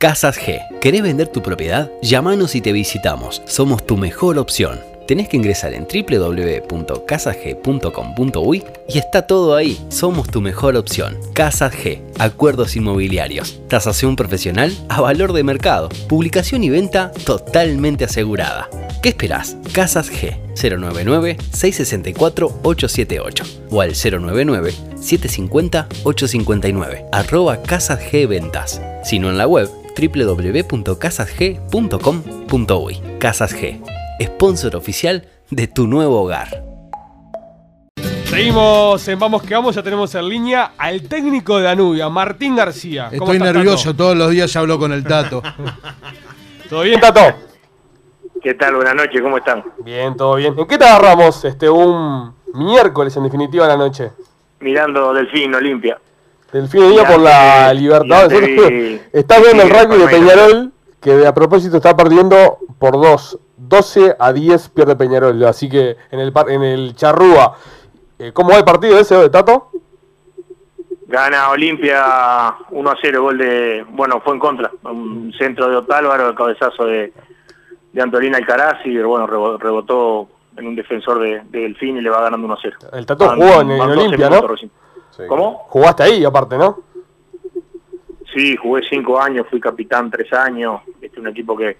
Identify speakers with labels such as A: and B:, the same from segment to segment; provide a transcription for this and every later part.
A: Casas G. ¿Querés vender tu propiedad? Llámanos y te visitamos. Somos tu mejor opción. Tenés que ingresar en www.casasg.com.uy y está todo ahí. Somos tu mejor opción. Casas G. Acuerdos inmobiliarios. Tasación profesional a valor de mercado. Publicación y venta totalmente asegurada. ¿Qué esperás? Casas G 099-664-878 o al 099-750-859 arroba Casas G Ventas. Sino en la web www.casasg.com.uy. Casas G, sponsor oficial de tu nuevo hogar.
B: Seguimos en Vamos que Vamos, ya tenemos en línea al técnico de Danubia, Martín García.
C: Estoy nervioso, todos los días ya hablo con el Tato.
B: ¿Todo bien, Tato?
D: ¿Qué tal? Buenas noches, ¿cómo están?
B: Bien, todo bien. ¿En qué te agarramos este, un miércoles en definitiva de la noche?
D: Mirando Delfín, Olimpia.
B: Delfín Olimpia por la libertad. Estás viendo el rugby de Peñarol, que a propósito está perdiendo por dos. 12 a 10 pierde Peñarol, así que en el, en el Charrúa. Eh, ¿Cómo va el partido ese, de Tato?
D: Gana Olimpia 1 a 0, gol de. Bueno, fue en contra. Un centro de Otálvaro, el cabezazo de, de Antolina Alcaraz y bueno, rebotó en un defensor de, Delfín y le va ganando 1 a 0.
B: El Tato jugó en, Olimpia, ¿no?
D: ¿Cómo?
B: Jugaste ahí aparte, ¿no?
D: Sí, jugué 5 años, fui capitán 3 años, este es un equipo que,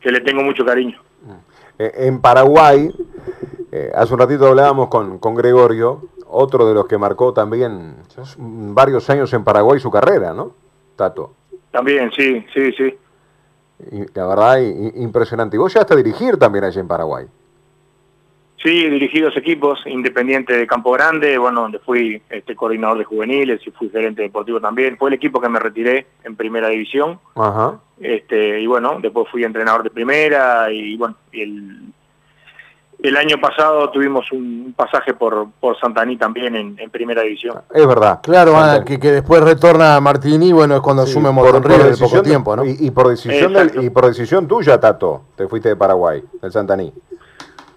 D: que le tengo mucho cariño.
E: Eh, en Paraguay, eh, hace un ratito hablábamos con, con Gregorio, otro de los que marcó también varios años en Paraguay su carrera, ¿no? Tato.
D: También, sí, sí, sí
E: la verdad, impresionante. Y vos llegaste a dirigir también allí en Paraguay.
D: Sí, dirigí dos equipos, Independiente de Campo Grande, bueno, donde fui este, coordinador de juveniles y fui gerente deportivo también. Fue el equipo que me retiré en primera división. Ajá. Este, y bueno, después fui entrenador de primera y bueno, y el, el año pasado tuvimos un pasaje por, por Santaní también en, primera división.
C: Es verdad. Claro, ah, que, que, después retorna a Martini, bueno, es cuando asume Morton River poco tiempo, ¿no?
E: Y, por decisión y por decisión tuya, Tato, te fuiste de Paraguay, del Santaní.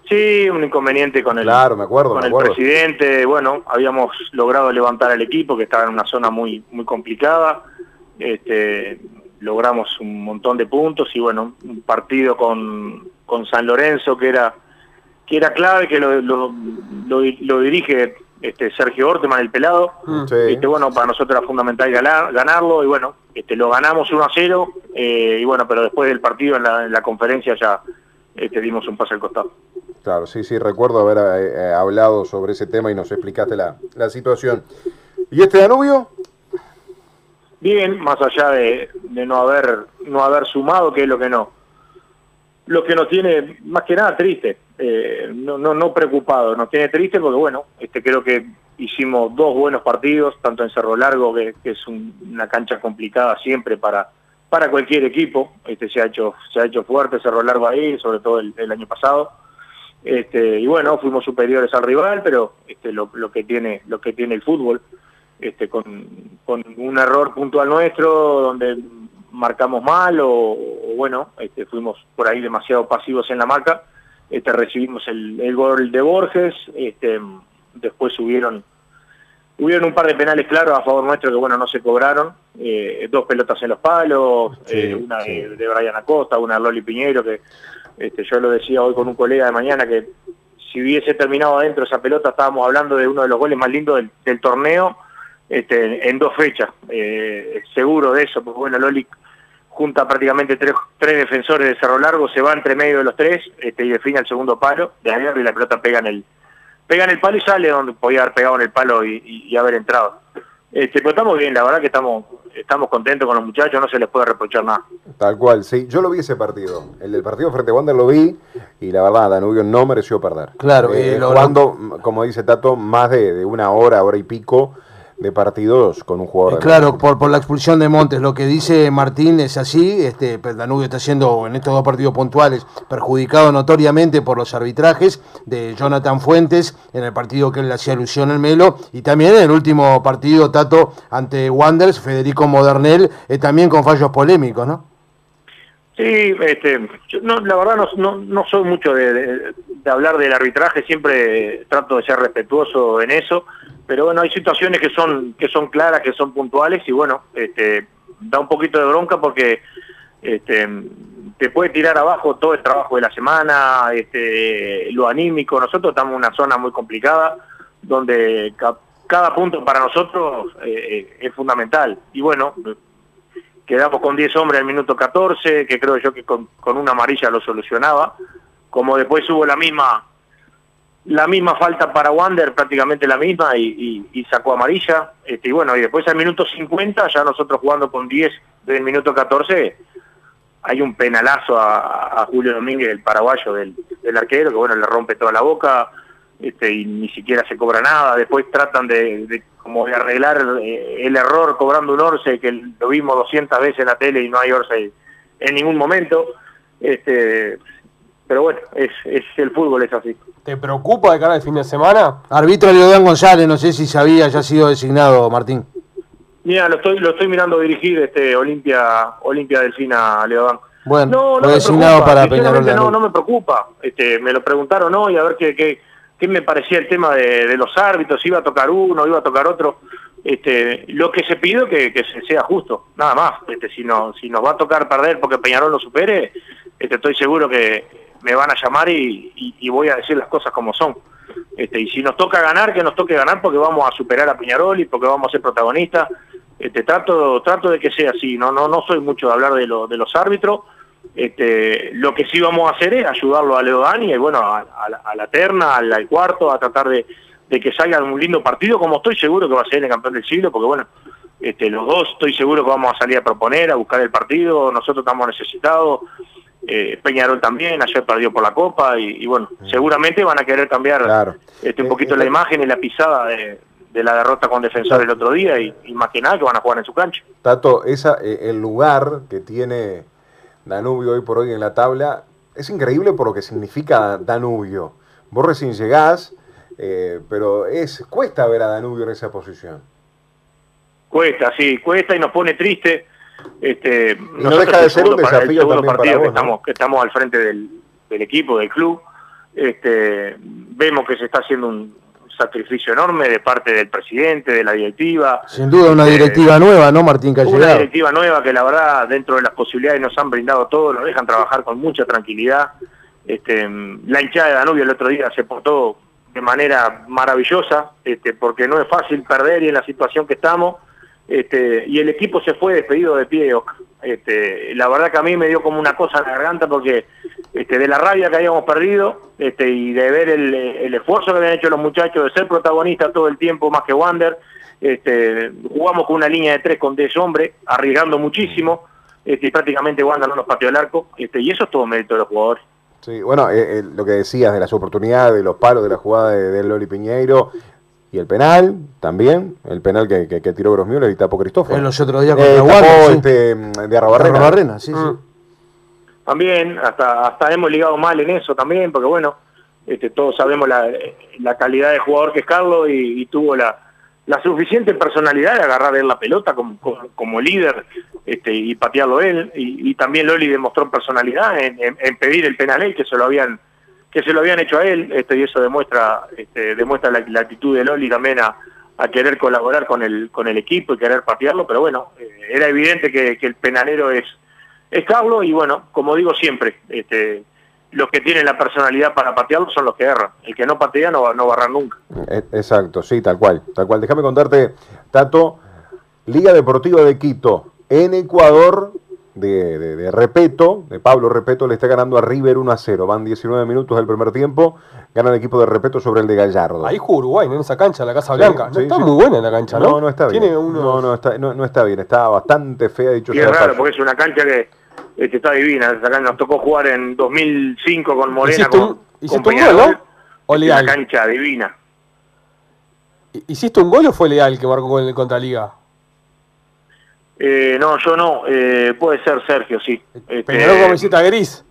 D: Sí, un inconveniente con el,
E: claro, me acuerdo,
D: con el presidente. Bueno, habíamos logrado levantar al equipo que estaba en una zona muy, muy complicada. Este, logramos un montón de puntos y bueno, un partido con, con San Lorenzo que era que era clave, que lo, lo, dirige este Sergio Orteman, el pelado. Mm. Este, bueno, para nosotros era fundamental ganar, ganarlo y bueno, este, lo ganamos 1 a 0 eh, y bueno, pero después del partido en la, conferencia ya este, dimos un paso al costado.
E: Claro, sí, sí, recuerdo haber eh, eh, hablado sobre ese tema y nos explicaste la, la situación. ¿Y este Danubio?
D: Bien, más allá de, de, no haber no haber sumado, que es lo que no. Lo que nos tiene más que nada triste, eh, no, no, no preocupado, nos tiene triste porque bueno, este creo que hicimos dos buenos partidos, tanto en Cerro Largo, que, es una cancha complicada siempre para, para cualquier equipo, este se ha hecho, se ha hecho fuerte Cerro Largo ahí, sobre todo el, año pasado. Este, y bueno, fuimos superiores al rival, pero este, lo, lo que tiene, lo que tiene el fútbol, este, con, un error puntual nuestro, donde marcamos mal o, o bueno, este, fuimos por ahí demasiado pasivos en la marca este, recibimos el, gol de Borges, este, después hubieron, hubieron un par de penales claros a favor nuestro que bueno no se cobraron, eh, dos pelotas en los palos, eh, una de, Brian Acosta, una de Loli Piñero, que este, yo lo decía hoy con un colega de mañana que si hubiese terminado adentro esa pelota estábamos hablando de uno de los goles más lindos del, torneo este, en dos fechas, eh, seguro de eso, porque bueno, Loli junta prácticamente tres, tres defensores de Cerro Largo, se va entre medio de los tres este, y define el segundo palo. De ayer y la pelota pega en el pega en el palo y sale donde podía haber pegado en el palo y, haber entrado. Este, pero estamos bien, la verdad que estamos estamos contentos con los muchachos, no se les puede reprochar nada.
E: Tal cual, sí. Yo lo vi ese partido. El del partido frente a Wander lo vi y la verdad, Danubio no mereció perder.
C: Claro.
E: Eh, jugando, como dice Tato, más de, de una hora, hora y pico de partidos con un jugador.
C: Eh, claro, por, por la expulsión de Montes, lo que dice Martín es así, este, Danubio está siendo en estos dos partidos puntuales perjudicado notoriamente por los arbitrajes de Jonathan Fuentes en el partido que él le hacía alusión al Melo y también en el último partido Tato ante Wanders, Federico Modernel, eh, también con fallos polémicos, ¿no?
D: Sí, este, no, la verdad no, no, no soy mucho de, de, hablar del arbitraje, siempre trato de ser respetuoso en eso pero bueno, hay situaciones que son que son claras, que son puntuales y bueno, este, da un poquito de bronca porque este, te puede tirar abajo todo el trabajo de la semana, este, lo anímico. Nosotros estamos en una zona muy complicada donde cada punto para nosotros eh, es fundamental. Y bueno, quedamos con 10 hombres al minuto 14, que creo yo que con, una amarilla lo solucionaba. Como después hubo la misma la misma falta para Wander, prácticamente la misma, y, sacó amarilla. Este, y bueno, y después al minuto 50, ya nosotros jugando con 10 del minuto 14, hay un penalazo a, Julio Domínguez, el paraguayo del, arquero, que bueno, le rompe toda la boca, este, y ni siquiera se cobra nada. Después tratan de, como de arreglar eh, el error cobrando un Orce, que lo vimos 200 veces en la tele y no hay Orce en ningún momento. Este, pero bueno, es, es el fútbol, es así.
B: ¿Te preocupa de cara al fin de semana?
C: Árbitro Leodán González, no sé si sabía, ya ha sido designado, Martín.
D: Mira, lo estoy, lo estoy mirando dirigir este Olimpia, Olimpia Delfina Leodán.
C: Bueno, no, no designado para Peñarol.
D: No, no me preocupa. Este, me lo preguntaron hoy a ver qué, qué, qué me parecía el tema de, los árbitros, si iba a tocar uno, iba a tocar otro. Este, lo que se pide que, que sea justo, nada más. Este, si, no, si nos va a tocar perder porque Peñarol lo supere, este, estoy seguro que me van a llamar y, voy a decir las cosas como son. Este, y si nos toca ganar, que nos toque ganar porque vamos a superar a Peñarol y porque vamos a ser protagonistas. Este, trato, trato de que sea así, no, no, no soy mucho de hablar de, de los árbitros. Este, lo que sí vamos a hacer es ayudarlo a Leo Dani y bueno, a, la terna, al, cuarto, a tratar de, que salga un lindo partido, como estoy seguro que va a ser el campeón del siglo, porque bueno, este, los dos estoy seguro que vamos a salir a proponer, a buscar el partido, nosotros estamos necesitados, eh, Peñarol también, ayer perdió por la Copa y, bueno, seguramente van a querer cambiar este, un eh, poquito la imagen y la pisada de, la derrota con Defensor el otro día y, y, más que nada que van a jugar en su cancha.
E: Tato, esa, eh, el lugar que tiene Danubio hoy por hoy en la tabla es increíble por lo que significa Danubio. Vos recién llegás, pero es cuesta ver a Danubio en esa posición.
D: Cuesta, sí, cuesta y nos pone triste este,
E: no deja de ser un desafío
D: también
E: partido
D: que, estamos, que estamos al frente del, equipo, del club. Este, vemos que se está haciendo un sacrificio enorme de parte del presidente, de la directiva.
C: Sin duda una este, directiva nueva, ¿no, Martín
D: Una directiva nueva que la verdad, dentro de las posibilidades nos han brindado todo, nos dejan trabajar con mucha tranquilidad. Este, la hinchada de Danubio el otro día se portó de manera maravillosa, este, porque no es fácil perder y en la situación que estamos este, y el equipo se fue despedido de pie. Este, la verdad que a mí me dio como una cosa en la garganta porque este, de la rabia que habíamos perdido este, y de ver el, esfuerzo que habían hecho los muchachos de ser protagonistas todo el tiempo más que Wander, este, jugamos con una línea de tres con 10 hombres, arriesgando muchísimo, este, y prácticamente Wander no nos pateó el arco, este, y eso es todo mérito de los jugadores.
E: Sí, bueno, eh, eh, lo que decías de las oportunidades, de los palos, de la jugada de, Loli Piñeiro, y el penal también, el penal que, que, tiró Grosmiuler y tapó Cristóforo.
C: En los otros días con
E: eh, este, de Arrobarrena.
C: sí, sí. Mm.
D: También, hasta, hasta hemos ligado mal en eso también, porque bueno, este, todos sabemos la, la calidad de jugador que es Carlos y, tuvo la, la, suficiente personalidad de agarrar él la pelota como, como, líder este, y patearlo él. Y, también Loli demostró personalidad en, en, pedir el penal él, que se lo habían que se lo habían hecho a él, este, y eso demuestra, este, demuestra la, actitud de Loli también a, querer colaborar con el, con el equipo y querer patearlo, pero bueno, eh, era evidente que, el penalero es, es Carlos y bueno, como digo siempre, este, los que tienen la personalidad para patearlo son los que erran. El que no patea no, no va a errar nunca.
E: Eh, exacto, sí, tal cual. Tal cual. Déjame contarte, Tato, Liga Deportiva de Quito, en Ecuador, de, de, Repeto, de Pablo Repeto, le está ganando a River 1 a 0. Van 19 minutos del primer tiempo. Gana el equipo de Repeto sobre el de Gallardo.
B: Ahí jugó Uruguay, en esa cancha, la Casa Blanca. no está muy buena en la cancha, ¿no?
E: No, no está bien. no, no, está, no, está bien. Está bastante fea, dicho
D: sea. es raro, porque es una cancha que este, está divina. Nos tocó jugar en 2005 con Morena. con, un,
B: ¿hiciste un gol, no?
D: ¿O leal? Una cancha divina.
B: ¿Hiciste un gol o fue leal que marcó con el Contraliga?
D: Eh, no, yo no. Eh, puede ser Sergio, sí.
B: Este, Peñarol con visita gris.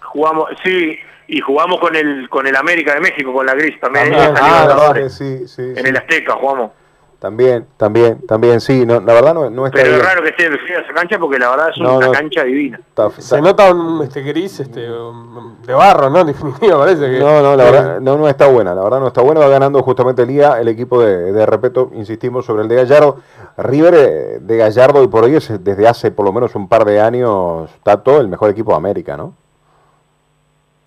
D: Jugamos, sí, y jugamos con el con el América de México, con la gris también.
E: Ah, sí, sí,
D: en el Azteca jugamos.
E: También, también, también, sí, no, la verdad no, no está
D: Pero es raro que esté en esa cancha porque la verdad es una cancha divina.
B: Se nota un este gris este, de barro, ¿no? En definitiva, parece que...
E: No, no, la verdad no, no está buena, la verdad no está buena, va ganando justamente el día el equipo de, de Repeto, insistimos, sobre el de Gallardo. River eh, de Gallardo y por hoy es desde hace por lo menos un par de años, está todo el mejor equipo de América, ¿no?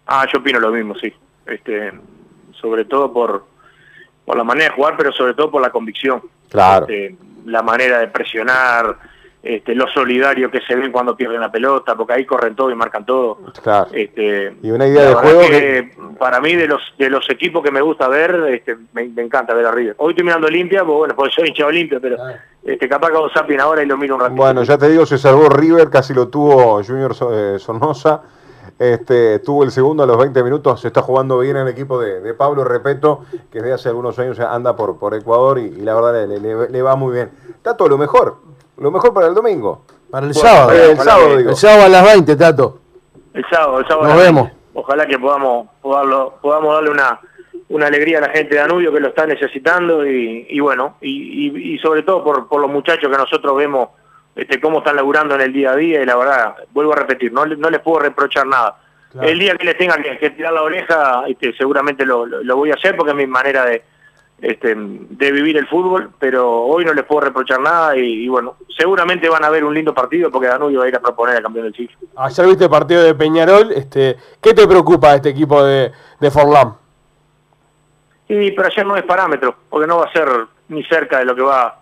D: Ah, yo opino lo mismo, sí. Este, sobre todo por por la manera de jugar, pero sobre todo por la convicción.
E: Claro.
D: Este, la manera de presionar, este, lo solidario que se ven cuando pierden la pelota, porque ahí corren todo y marcan todo.
E: Claro.
D: Este,
E: y una idea de juego
D: que, para mí de los de los equipos que me gusta ver, este, me, encanta ver a River. Hoy estoy mirando Olimpia, pues bueno, porque soy hincha Olimpia, pero este, capaz que hago zapping ahora y lo miro un ratito.
E: Bueno, ya te digo, se salvó River, casi lo tuvo Junior eh, Sonosa. Este, tuvo el segundo a los 20 minutos, se está jugando bien el equipo de, Pablo Repeto, que desde hace algunos años anda por, por Ecuador y, la verdad le, va muy bien. Tato, lo mejor, lo mejor para el domingo.
C: Para el sábado. el, sábado digo. el sábado a las 20, Tato.
D: El sábado, el sábado.
C: Nos vemos.
D: Ojalá que podamos, podamos, podamos darle una, una alegría a la gente de Danubio que lo está necesitando y, bueno, y, sobre todo por, por los muchachos que nosotros vemos este, cómo están laburando en el día a día y la verdad, vuelvo a repetir, no, no les puedo reprochar nada. El día que les tenga que, tirar la oreja, este, seguramente lo, voy a hacer porque es mi manera de, este, de vivir el fútbol, pero hoy no les puedo reprochar nada y, bueno, seguramente van a ver un lindo partido porque Danubio va a ir a proponer al campeón del siglo.
B: Ayer viste el partido de Peñarol, este, ¿qué te preocupa este equipo de, de Forlán?
D: Sí, pero ayer no es parámetro, porque no va a ser ni cerca de lo que va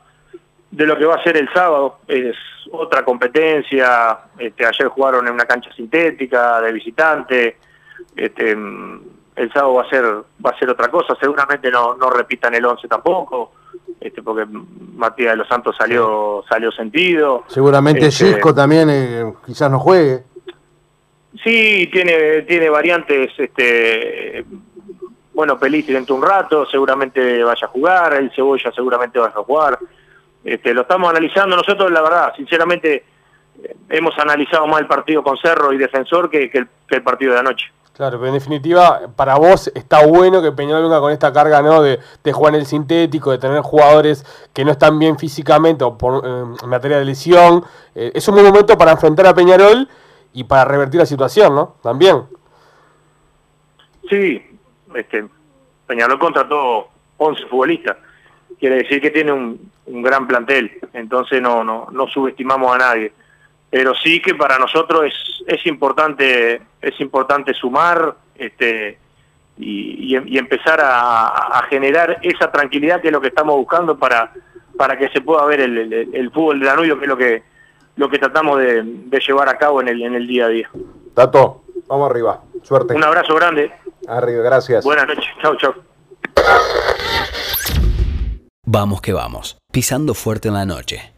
D: de lo que va a ser el sábado. Es otra competencia. Este, ayer jugaron en una cancha sintética de visitante. Este, el sábado va a ser va a ser otra cosa. Seguramente no, no repitan el 11 tampoco. Este, porque Matías de los Santos salió salió sentido.
C: Seguramente este, Cisco también eh, quizás no juegue.
D: Sí, tiene tiene variantes este bueno, Pelistri dentro un rato, seguramente vaya a jugar, el Cebolla seguramente vaya a jugar. Este, lo estamos analizando nosotros, la verdad, sinceramente, eh, hemos analizado más el partido con Cerro y Defensor que, el, partido de anoche.
B: Claro, pero en definitiva, para vos está bueno que Peñarol venga con esta carga ¿no? de, jugar en el sintético, de tener jugadores que no están bien físicamente o por, eh, en materia de lesión. Eh, es un buen momento para enfrentar a Peñarol y para revertir la situación, ¿no? También.
D: Sí, este, Peñarol contrató 11 futbolistas quiere decir que tiene un, gran plantel, entonces no, no, no subestimamos a nadie. Pero sí que para nosotros es, es importante, es importante sumar este, y, y, empezar a, generar esa tranquilidad que es lo que estamos buscando para, para que se pueda ver el, el, fútbol de Danubio, que es lo que, lo que tratamos de, de, llevar a cabo en el, en el día a día.
E: Tato, vamos arriba. Suerte.
D: Un abrazo grande.
E: Arriba, gracias.
D: Buenas noches. Chau, chau.
A: Vamos que vamos, pisando fuerte en la noche.